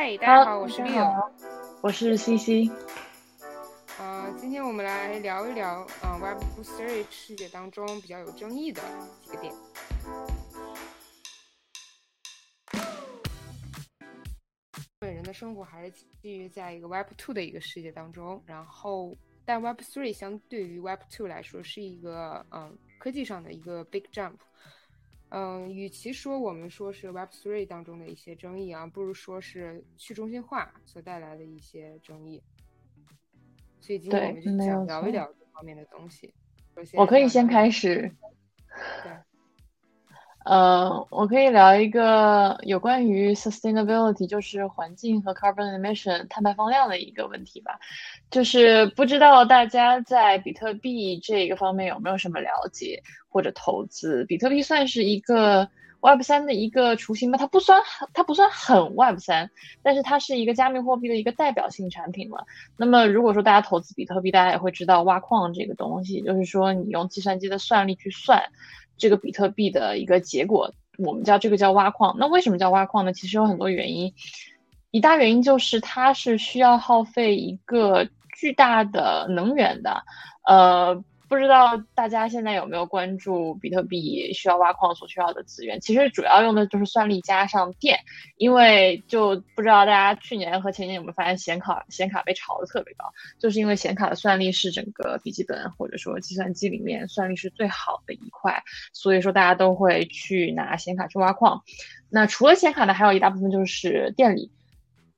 嗨，大家好，我是 Leo，我是 CC。呃，今天我们来聊一聊，呃，Web3 世界当中比较有争议的几个点。本人的生活还是基于在一个 Web2 的一个世界当中，然后，但 Web3 相对于 Web2 来说是一个，嗯，科技上的一个 big jump。嗯，与其说我们说是 Web Three 当中的一些争议啊，不如说是去中心化所带来的一些争议。所以今天我们就想聊一聊这方面的东西。我可以先开始。对。呃，我可以聊一个有关于 sustainability，就是环境和 carbon emission 碳排放量的一个问题吧。就是不知道大家在比特币这个方面有没有什么了解或者投资？比特币算是一个 Web 三的一个雏形吗？它不算，它不算很 Web 三，但是它是一个加密货币的一个代表性产品了。那么如果说大家投资比特币，大家也会知道挖矿这个东西，就是说你用计算机的算力去算。这个比特币的一个结果，我们叫这个叫挖矿。那为什么叫挖矿呢？其实有很多原因，一大原因就是它是需要耗费一个巨大的能源的，呃。不知道大家现在有没有关注比特币需要挖矿所需要的资源？其实主要用的就是算力加上电，因为就不知道大家去年和前年有没有发现显卡显卡被炒的特别高，就是因为显卡的算力是整个笔记本或者说计算机里面算力是最好的一块，所以说大家都会去拿显卡去挖矿。那除了显卡呢，还有一大部分就是电力。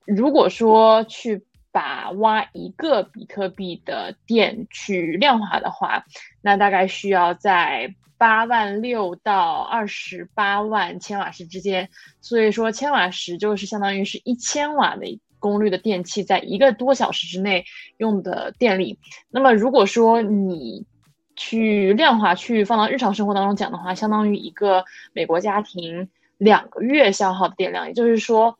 如果说去把挖一个比特币的电去量化的话，那大概需要在八万六到二十八万千瓦时之间。所以说，千瓦时就是相当于是一千瓦的功率的电器在一个多小时之内用的电力。那么，如果说你去量化、去放到日常生活当中讲的话，相当于一个美国家庭两个月消耗的电量，也就是说。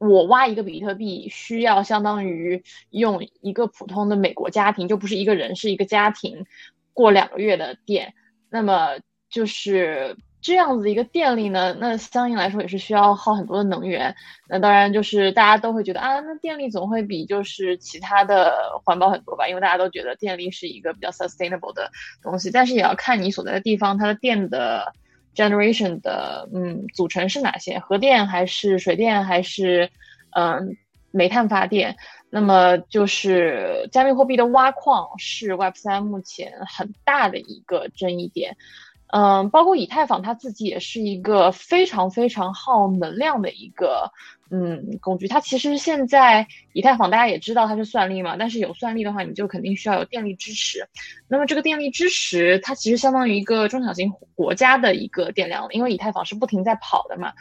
我挖一个比特币需要相当于用一个普通的美国家庭，就不是一个人，是一个家庭，过两个月的电。那么就是这样子一个电力呢，那相应来说也是需要耗很多的能源。那当然就是大家都会觉得啊，那电力总会比就是其他的环保很多吧？因为大家都觉得电力是一个比较 sustainable 的东西，但是也要看你所在的地方它的电的。Generation 的嗯组成是哪些？核电还是水电还是嗯煤炭发电？那么就是加密货币的挖矿是 Web 三目前很大的一个争议点。嗯，包括以太坊它自己也是一个非常非常耗能量的一个。嗯，工具它其实现在以太坊大家也知道它是算力嘛，但是有算力的话，你就肯定需要有电力支持。那么这个电力支持，它其实相当于一个中小型国家的一个电量，因为以太坊是不停在跑的嘛。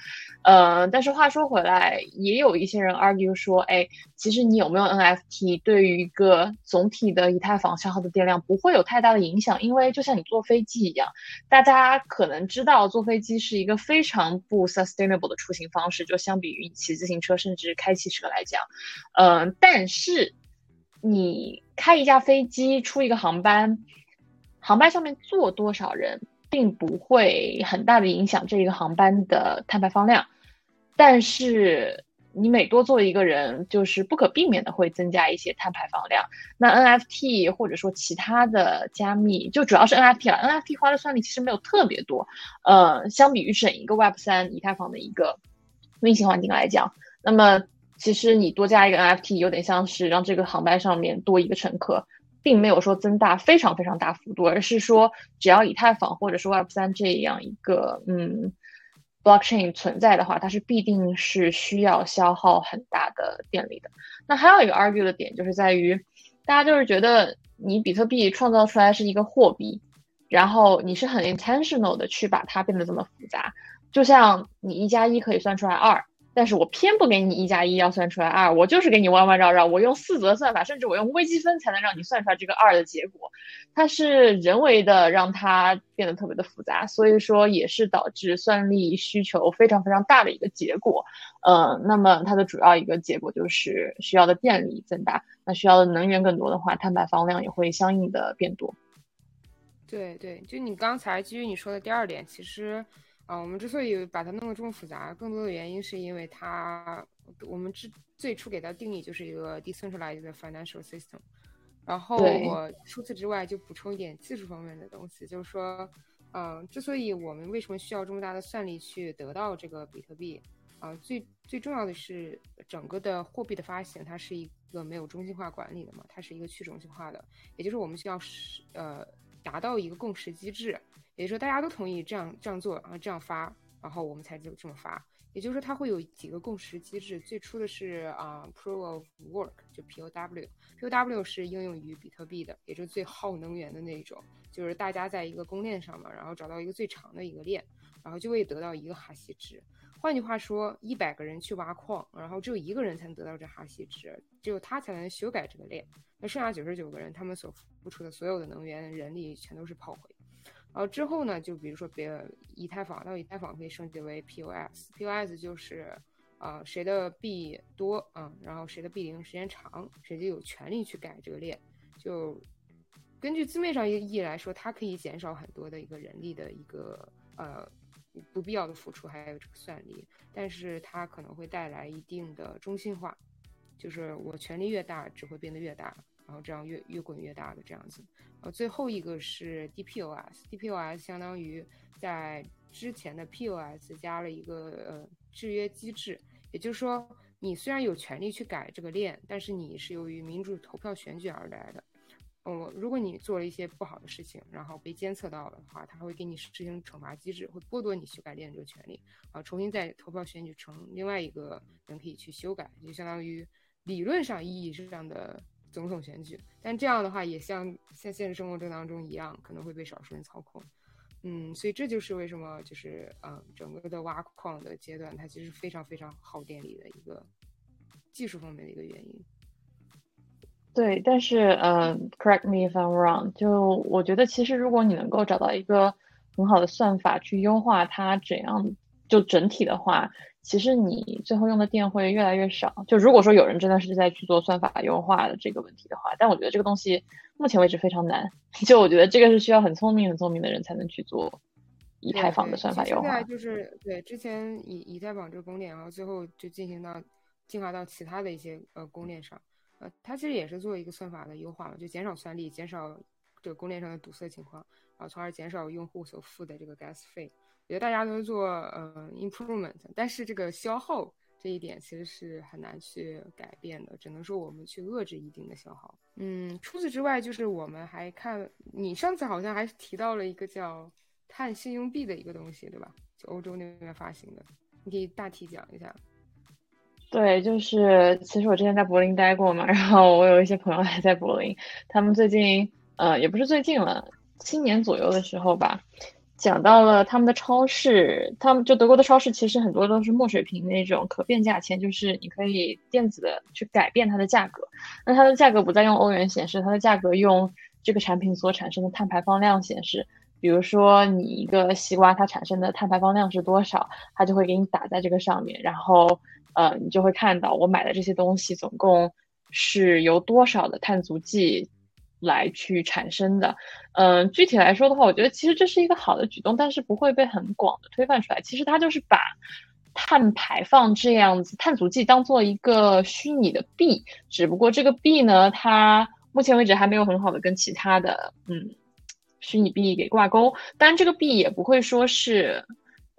呃，但是话说回来，也有一些人 argue 说，哎，其实你有没有 NFT 对于一个总体的以太坊消耗的电量不会有太大的影响，因为就像你坐飞机一样，大家可能知道坐飞机是一个非常不 sustainable 的出行方式，就相比于骑自行车甚至开汽车来讲，嗯，但是你开一架飞机出一个航班，航班上面坐多少人？并不会很大的影响这一个航班的碳排放量，但是你每多做一个人，就是不可避免的会增加一些碳排放量。那 NFT 或者说其他的加密，就主要是 NFT 了。NFT 花的算力其实没有特别多，呃，相比于整一个 Web 三以太坊的一个运行环境来讲，那么其实你多加一个 NFT，有点像是让这个航班上面多一个乘客。并没有说增大非常非常大幅度，而是说只要以太坊或者是 Web 三这样一个嗯 blockchain 存在的话，它是必定是需要消耗很大的电力的。那还有一个 argue 的点就是在于，大家就是觉得你比特币创造出来是一个货币，然后你是很 intentional 的去把它变得这么复杂，就像你一加一可以算出来二。但是我偏不给你一加一要算出来二，我就是给你弯弯绕绕，我用四则算法，甚至我用微积分才能让你算出来这个二的结果，它是人为的让它变得特别的复杂，所以说也是导致算力需求非常非常大的一个结果。呃，那么它的主要一个结果就是需要的电力增大，那需要的能源更多的话，碳排放量也会相应的变多。对对，就你刚才基于你说的第二点，其实。啊，我们之所以把它弄得这么复杂，更多的原因是因为它，我们之最初给它定义就是一个 decentralized financial system。然后我除此之外就补充一点技术方面的东西，就是说，嗯，之所以我们为什么需要这么大的算力去得到这个比特币，啊，最最重要的是整个的货币的发行，它是一个没有中心化管理的嘛，它是一个去中心化的，也就是我们需要是呃达到一个共识机制，也就是说大家都同意这样这样做啊，这样发，然后我们才就这么发。也就是说，它会有几个共识机制。最初的是啊，Proof of Work，就 POW。POW 是应用于比特币的，也就是最耗能源的那种。就是大家在一个公链上嘛，然后找到一个最长的一个链，然后就会得到一个哈希值。换句话说，一百个人去挖矿，然后只有一个人才能得到这哈希值，只有他才能修改这个链。那剩下九十九个人，他们所付出的所有的能源、人力全都是炮灰。然后之后呢，就比如说别以太坊，那以太坊可以升级为 POS，POS 就是，呃，谁的币多，嗯，然后谁的币龄时间长，谁就有权利去改这个链。就根据字面上意义来说，它可以减少很多的一个人力的一个呃不必要的付出，还有这个算力，但是它可能会带来一定的中心化，就是我权力越大，只会变得越大。然后这样越越滚越大的这样子，呃，最后一个是 DPoS，DPoS 相当于在之前的 POS 加了一个呃制约机制，也就是说，你虽然有权利去改这个链，但是你是由于民主投票选举而来的。嗯，如果你做了一些不好的事情，然后被监测到的话，他会给你实行惩罚机制，会剥夺你修改链这个权利，啊，重新再投票选举成另外一个人可以去修改，就相当于理论上意义上的。总统选举，但这样的话也像像现实生活中当中一样，可能会被少数人操控。嗯，所以这就是为什么就是嗯，整个的挖矿的阶段，它其实非常非常耗电力的一个技术方面的一个原因。对，但是嗯，correct me if I'm wrong，就我觉得其实如果你能够找到一个很好的算法去优化它怎样就整体的话。其实你最后用的电会越来越少。就如果说有人真的是在去做算法优化的这个问题的话，但我觉得这个东西目前为止非常难。就我觉得这个是需要很聪明、很聪明的人才能去做以太坊的算法优化。现在就是对之前以以太坊这个公链，然后最后就进行到进化到其他的一些呃公链上，呃，它其实也是做一个算法的优化嘛，就减少算力，减少这个公链上的堵塞情况，然后从而减少用户所付的这个 gas 费。我觉得大家都做呃 improvement，但是这个消耗这一点其实是很难去改变的，只能说我们去遏制一定的消耗。嗯，除此之外，就是我们还看你上次好像还提到了一个叫碳信用币的一个东西，对吧？就欧洲那边发行的，你可以大体讲一下。对，就是其实我之前在柏林待过嘛，然后我有一些朋友还在柏林，他们最近呃也不是最近了，七年左右的时候吧。讲到了他们的超市，他们就德国的超市其实很多都是墨水屏那种可变价钱，就是你可以电子的去改变它的价格。那它的价格不再用欧元显示，它的价格用这个产品所产生的碳排放量显示。比如说你一个西瓜它产生的碳排放量是多少，它就会给你打在这个上面，然后呃你就会看到我买的这些东西总共是由多少的碳足迹。来去产生的，嗯，具体来说的话，我觉得其实这是一个好的举动，但是不会被很广的推翻出来。其实它就是把碳排放这样子碳足迹当做一个虚拟的币，只不过这个币呢，它目前为止还没有很好的跟其他的嗯虚拟币给挂钩。当然，这个币也不会说是，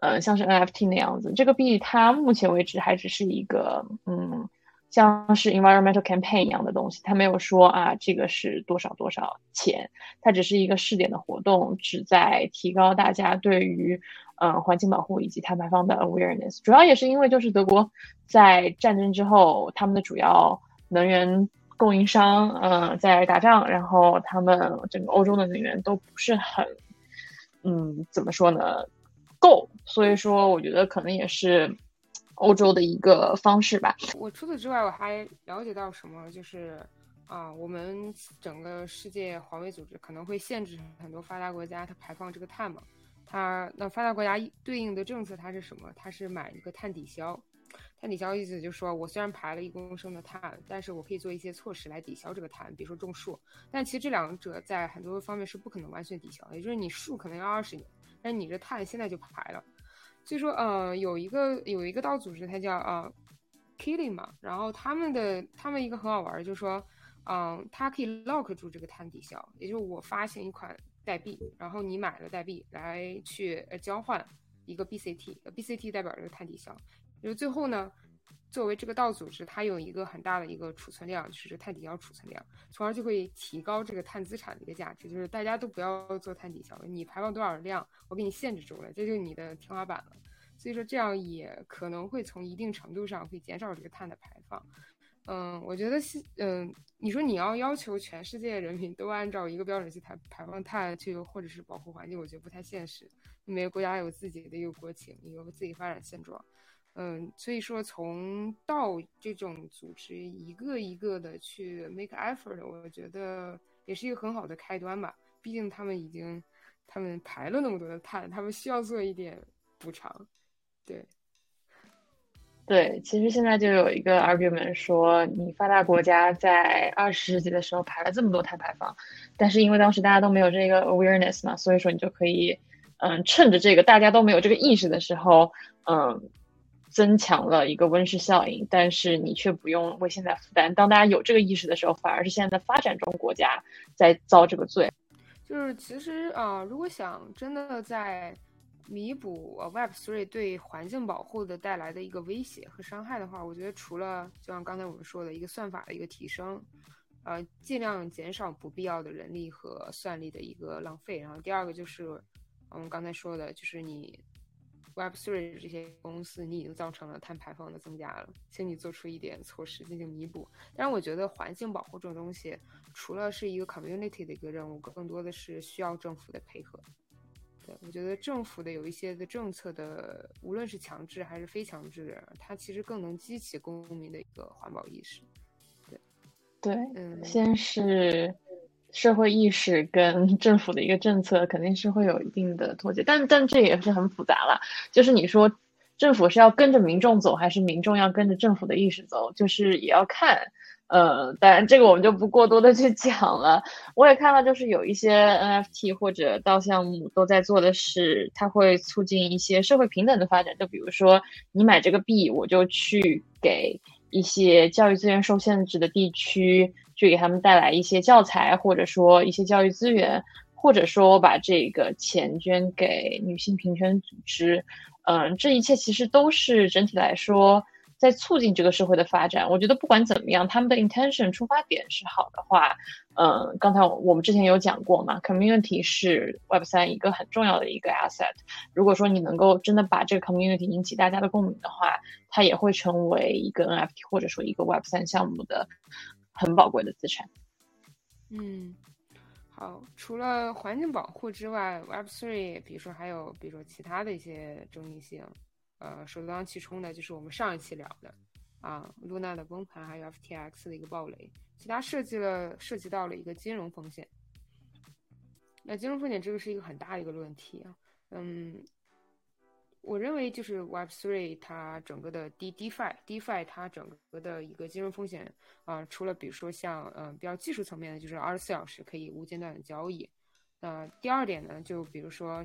呃，像是 NFT 那样子，这个币它目前为止还只是一个嗯。像是 environmental campaign 一样的东西，它没有说啊，这个是多少多少钱，它只是一个试点的活动，旨在提高大家对于嗯环境保护以及碳排放的 awareness。主要也是因为就是德国在战争之后，他们的主要能源供应商嗯在打仗，然后他们整个欧洲的能源都不是很嗯怎么说呢够，所以说我觉得可能也是。欧洲的一个方式吧。我除此之外，我还了解到什么，就是啊，我们整个世界环卫组织可能会限制很多发达国家它排放这个碳嘛。它那发达国家对应的政策它是什么？它是买一个碳抵消。碳抵消意思就是说我虽然排了一公升的碳，但是我可以做一些措施来抵消这个碳，比如说种树。但其实这两者在很多方面是不可能完全抵消，也就是你树可能要二十年，但你这碳现在就排了。所以说，呃，有一个有一个道组织，它叫呃 Killing 嘛，然后他们的他们一个很好玩，就是说，嗯，它可以 lock 住这个碳抵消，也就是我发行一款代币，然后你买了代币来去呃交换一个 BCT，BCT 代表这个碳抵消，就是最后呢。作为这个道组织，它有一个很大的一个储存量，就是碳抵消储存量，从而就会提高这个碳资产的一个价值。就是大家都不要做碳抵消了，你排放多少量，我给你限制住了，这就是你的天花板了。所以说这样也可能会从一定程度上会减少这个碳的排放。嗯，我觉得是，嗯，你说你要要求全世界人民都按照一个标准去排排放碳去，或者是保护环境，我觉得不太现实。每个国家有自己的一个国情，有自己发展现状。嗯，所以说从到这种组织一个一个的去 make effort，我觉得也是一个很好的开端吧。毕竟他们已经他们排了那么多的碳，他们需要做一点补偿。对，对，其实现在就有一个 argument 说，你发达国家在二十世纪的时候排了这么多碳排放，但是因为当时大家都没有这个 awareness 嘛，所以说你就可以，嗯，趁着这个大家都没有这个意识的时候，嗯。增强了一个温室效应，但是你却不用为现在负担。当大家有这个意识的时候，反而是现在的发展中国家在遭这个罪。就是其实啊，如果想真的在弥补 Web Three 对环境保护的带来的一个威胁和伤害的话，我觉得除了就像刚才我们说的一个算法的一个提升，呃，尽量减少不必要的人力和算力的一个浪费。然后第二个就是我们刚才说的，就是你。Web Three 这些公司，你已经造成了碳排放的增加了，请你做出一点措施进行弥补。但是我觉得环境保护这种东西，除了是一个 community 的一个任务，更多的是需要政府的配合。对我觉得政府的有一些的政策的，无论是强制还是非强制，它其实更能激起公民的一个环保意识。对，对，嗯，先是。社会意识跟政府的一个政策肯定是会有一定的脱节，但但这也是很复杂了。就是你说政府是要跟着民众走，还是民众要跟着政府的意识走，就是也要看。呃，当然这个我们就不过多的去讲了。我也看到，就是有一些 NFT 或者道项目都在做的是，它会促进一些社会平等的发展。就比如说，你买这个币，我就去给一些教育资源受限制的地区。去给他们带来一些教材，或者说一些教育资源，或者说把这个钱捐给女性平权组织，嗯，这一切其实都是整体来说在促进这个社会的发展。我觉得不管怎么样，他们的 intention 出发点是好的话，嗯，刚才我们之前有讲过嘛，community 是 Web 三一个很重要的一个 asset。如果说你能够真的把这个 community 引起大家的共鸣的话，它也会成为一个 NFT 或者说一个 Web 三项目的。很宝贵的资产。嗯，好，除了环境保护之外，Web Three，比如说还有，比如说其他的一些争议性，呃，首当其冲的就是我们上一期聊的啊，Luna 的崩盘，还有 FTX 的一个暴雷，其他涉及了涉及到了一个金融风险。那金融风险这个是一个很大的一个问题啊，嗯。我认为就是 Web Three 它整个的 D DeFi DeFi 它整个的一个金融风险啊，除了比如说像嗯比较技术层面的，就是二十四小时可以无间断的交易。那第二点呢，就比如说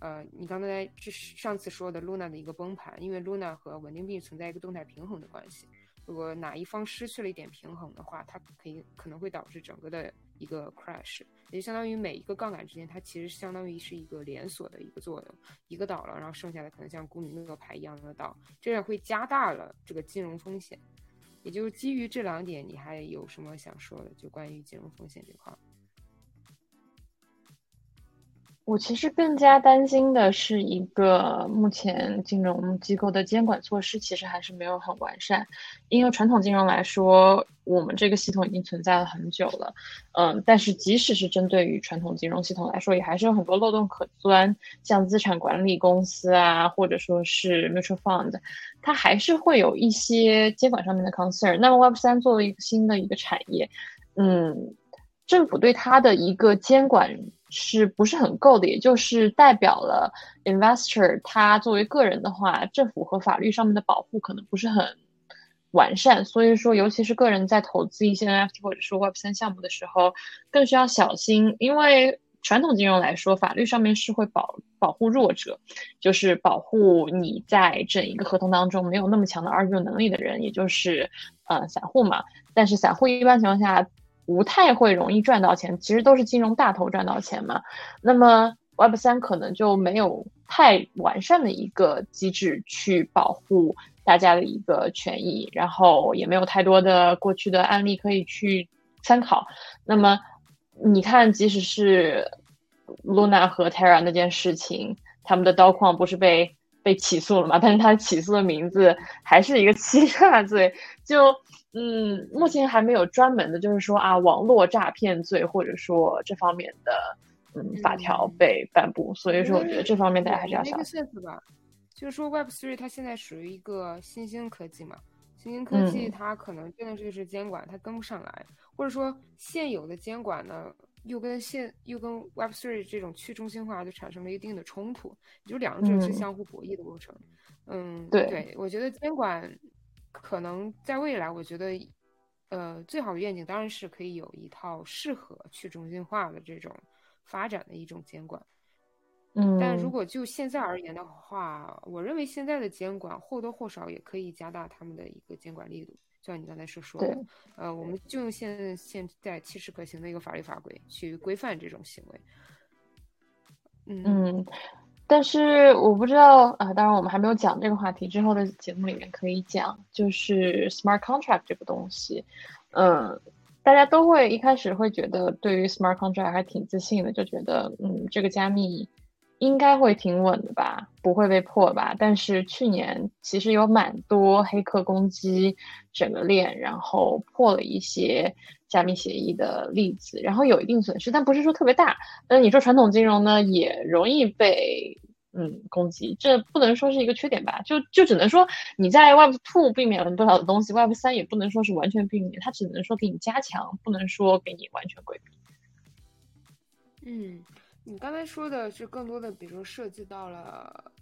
呃你刚才这上次说的 Luna 的一个崩盘，因为 Luna 和稳定币存在一个动态平衡的关系，如果哪一方失去了一点平衡的话，它可以可能会导致整个的一个 crash。也就相当于每一个杠杆之间，它其实相当于是一个连锁的一个作用，一个倒了，然后剩下的可能像公民乐牌一样的倒，这样会加大了这个金融风险。也就是基于这两点，你还有什么想说的？就关于金融风险这块。我其实更加担心的是一个目前金融机构的监管措施其实还是没有很完善，因为传统金融来说，我们这个系统已经存在了很久了，嗯，但是即使是针对于传统金融系统来说，也还是有很多漏洞可钻，像资产管理公司啊，或者说是 mutual fund，它还是会有一些监管上面的 concern。那么 Web 三作为一个新的一个产业，嗯，政府对它的一个监管。是不是很够的？也就是代表了 investor 他作为个人的话，政府和法律上面的保护可能不是很完善。所以说，尤其是个人在投资一些 NFT 或者说 Web 三项目的时候，更需要小心，因为传统金融来说，法律上面是会保保护弱者，就是保护你在整一个合同当中没有那么强的 argue 能力的人，也就是呃散户嘛。但是散户一般情况下不太会容易赚到钱，其实都是金融大头赚到钱嘛。那么 Web 三可能就没有太完善的一个机制去保护大家的一个权益，然后也没有太多的过去的案例可以去参考。那么你看，即使是 Luna 和 Terra 那件事情，他们的刀矿不是被被起诉了吗？但是他起诉的名字还是一个欺诈罪，就嗯，目前还没有专门的，就是说啊，网络诈骗罪或者说这方面的嗯法条被颁布，所以说我觉得这方面大家还是要小心。吧，就是说 Web Three 它现在属于一个新兴科技嘛，新兴科技它可能真的就是监管它跟不上来。或者说现有的监管呢，又跟现又跟 Web Three 这种去中心化就产生了一定的冲突，就两者是相互博弈的过程。嗯，对对，我觉得监管可能在未来，我觉得呃最好的愿景当然是可以有一套适合去中心化的这种发展的一种监管。嗯，但如果就现在而言的话，我认为现在的监管或多或少也可以加大他们的一个监管力度。就像你刚才所说的，呃，我们就用现现在切实可行的一个法律法规去规范这种行为。嗯，但是我不知道啊，当然我们还没有讲这个话题，之后的节目里面可以讲，就是 smart contract 这个东西。嗯，大家都会一开始会觉得对于 smart contract 还挺自信的，就觉得嗯，这个加密。应该会挺稳的吧，不会被破吧？但是去年其实有蛮多黑客攻击整个链，然后破了一些加密协议的例子，然后有一定损失，但不是说特别大。那你说传统金融呢，也容易被嗯攻击，这不能说是一个缺点吧？就就只能说你在 Web Two 避免了多少的东西，Web 三也不能说是完全避免，它只能说给你加强，不能说给你完全规避。嗯。你刚才说的是更多的，比如说涉及到了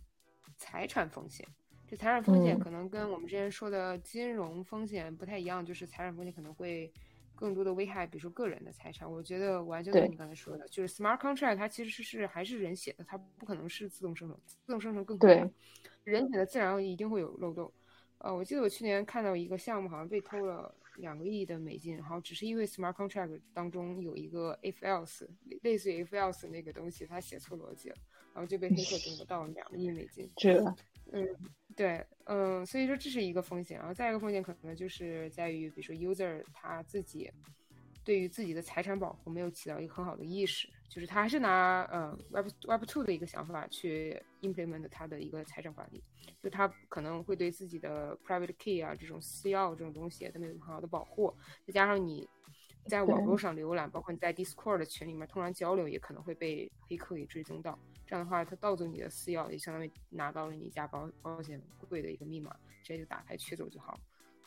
财产风险。这财产风险可能跟我们之前说的金融风险不太一样，就是财产风险可能会更多的危害，比如说个人的财产。我觉得完全跟你刚才说的，就是 smart contract 它其实是还是人写的，它不可能是自动生成，自动生成更可能人写的自然一定会有漏洞。呃，我记得我去年看到一个项目，好像被偷了。两个亿的美金，然后只是因为 smart contract 当中有一个 if else，类似于 if else 那个东西，他写错逻辑了，然后就被黑客夺到了两个亿美金。这，嗯，对，嗯，所以说这是一个风险，然后再一个风险可能就是在于，比如说 user 他自己对于自己的财产保护没有起到一个很好的意识。就是他还是拿呃 Web Web Two 的一个想法去 implement 他的一个财产管理，就他可能会对自己的 private key 啊这种私钥这种东西都没有很好的保护，再加上你在网络上浏览，包括你在 Discord 的群里面通常交流，也可能会被黑客给追踪到。这样的话，他盗走你的私钥，也相当于拿到了你家保保险柜的一个密码，直接就打开取走就好。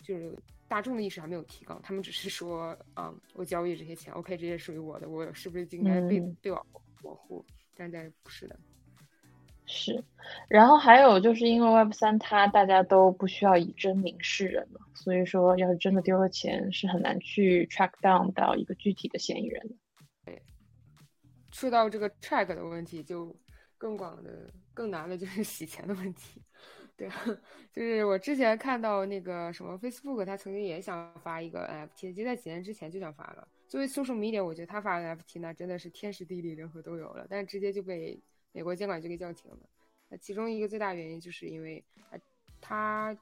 就是大众的意识还没有提高，他们只是说，嗯，我交易这些钱，OK，这些属于我的，我是不是应该被被我保护？但是不是的，是。然后还有就是因为 Web 三，它大家都不需要以真名示人了，所以说要是真的丢了钱，是很难去 track down 到一个具体的嫌疑人的。对，说到这个 track 的问题，就更广的、更难的就是洗钱的问题。对，就是我之前看到那个什么 Facebook，他曾经也想发一个 NFT，就在几年之前就想发了。作为 social media，我觉得他发 NFT 那真的是天时地利人和都有了，但直接就被美国监管局给叫停了。那其中一个最大原因就是因为他他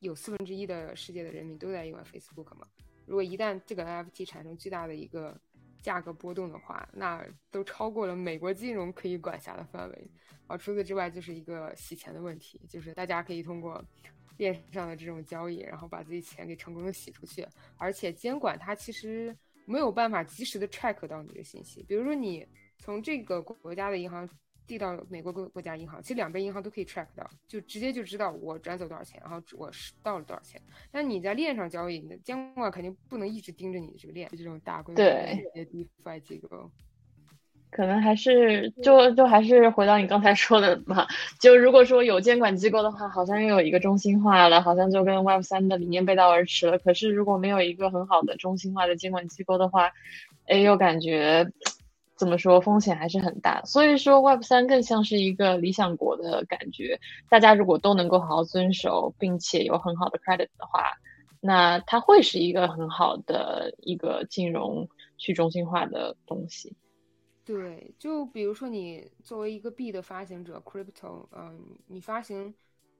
有四分之一的世界的人民都在用 Facebook 嘛，如果一旦这个 NFT 产生巨大的一个价格波动的话，那都超过了美国金融可以管辖的范围。啊，除此之外就是一个洗钱的问题，就是大家可以通过链上的这种交易，然后把自己钱给成功的洗出去，而且监管它其实没有办法及时的 track 到你的信息，比如说你从这个国家的银行递到美国国国家银行，其实两边银行都可以 track 到，就直接就知道我转走多少钱，然后我是到了多少钱。但你在链上交易，你的监管肯定不能一直盯着你这个链，这种大规模的这些 DeFi 机构。可能还是就就还是回到你刚才说的吧。就如果说有监管机构的话，好像又有一个中心化了，好像就跟 Web 三的理念背道而驰了。可是如果没有一个很好的中心化的监管机构的话，哎，又感觉怎么说风险还是很大。所以说 Web 三更像是一个理想国的感觉，大家如果都能够好好遵守，并且有很好的 credit 的话，那它会是一个很好的一个金融去中心化的东西。对，就比如说你作为一个币的发行者，crypto，嗯，你发行。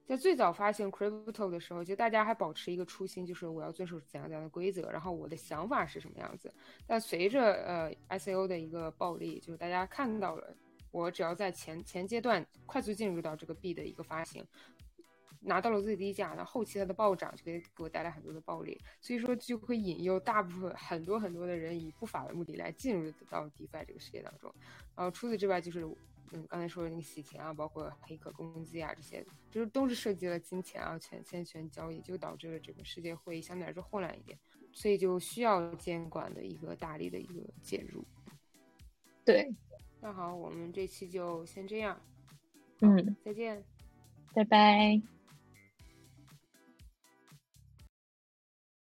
在最早发行 crypto 的时候，就大家还保持一个初心，就是我要遵守怎样怎样的规则，然后我的想法是什么样子。但随着呃 ICO 的一个暴利，就是大家看到了，我只要在前前阶段快速进入到这个币的一个发行，拿到了最低价，那后期它的暴涨就可以给我带来很多的暴利，所以说就会引诱大部分很多很多的人以不法的目的来进入到 DeFi 这个世界当中。然后除此之外就是。嗯，刚才说的那个洗钱啊，包括黑客攻击啊，这些就是都是涉及了金钱啊、权钱权交易，就导致了整个世界会相对来说混乱一点，所以就需要监管的一个大力的一个介入。对，那好，我们这期就先这样。嗯，再见，拜拜。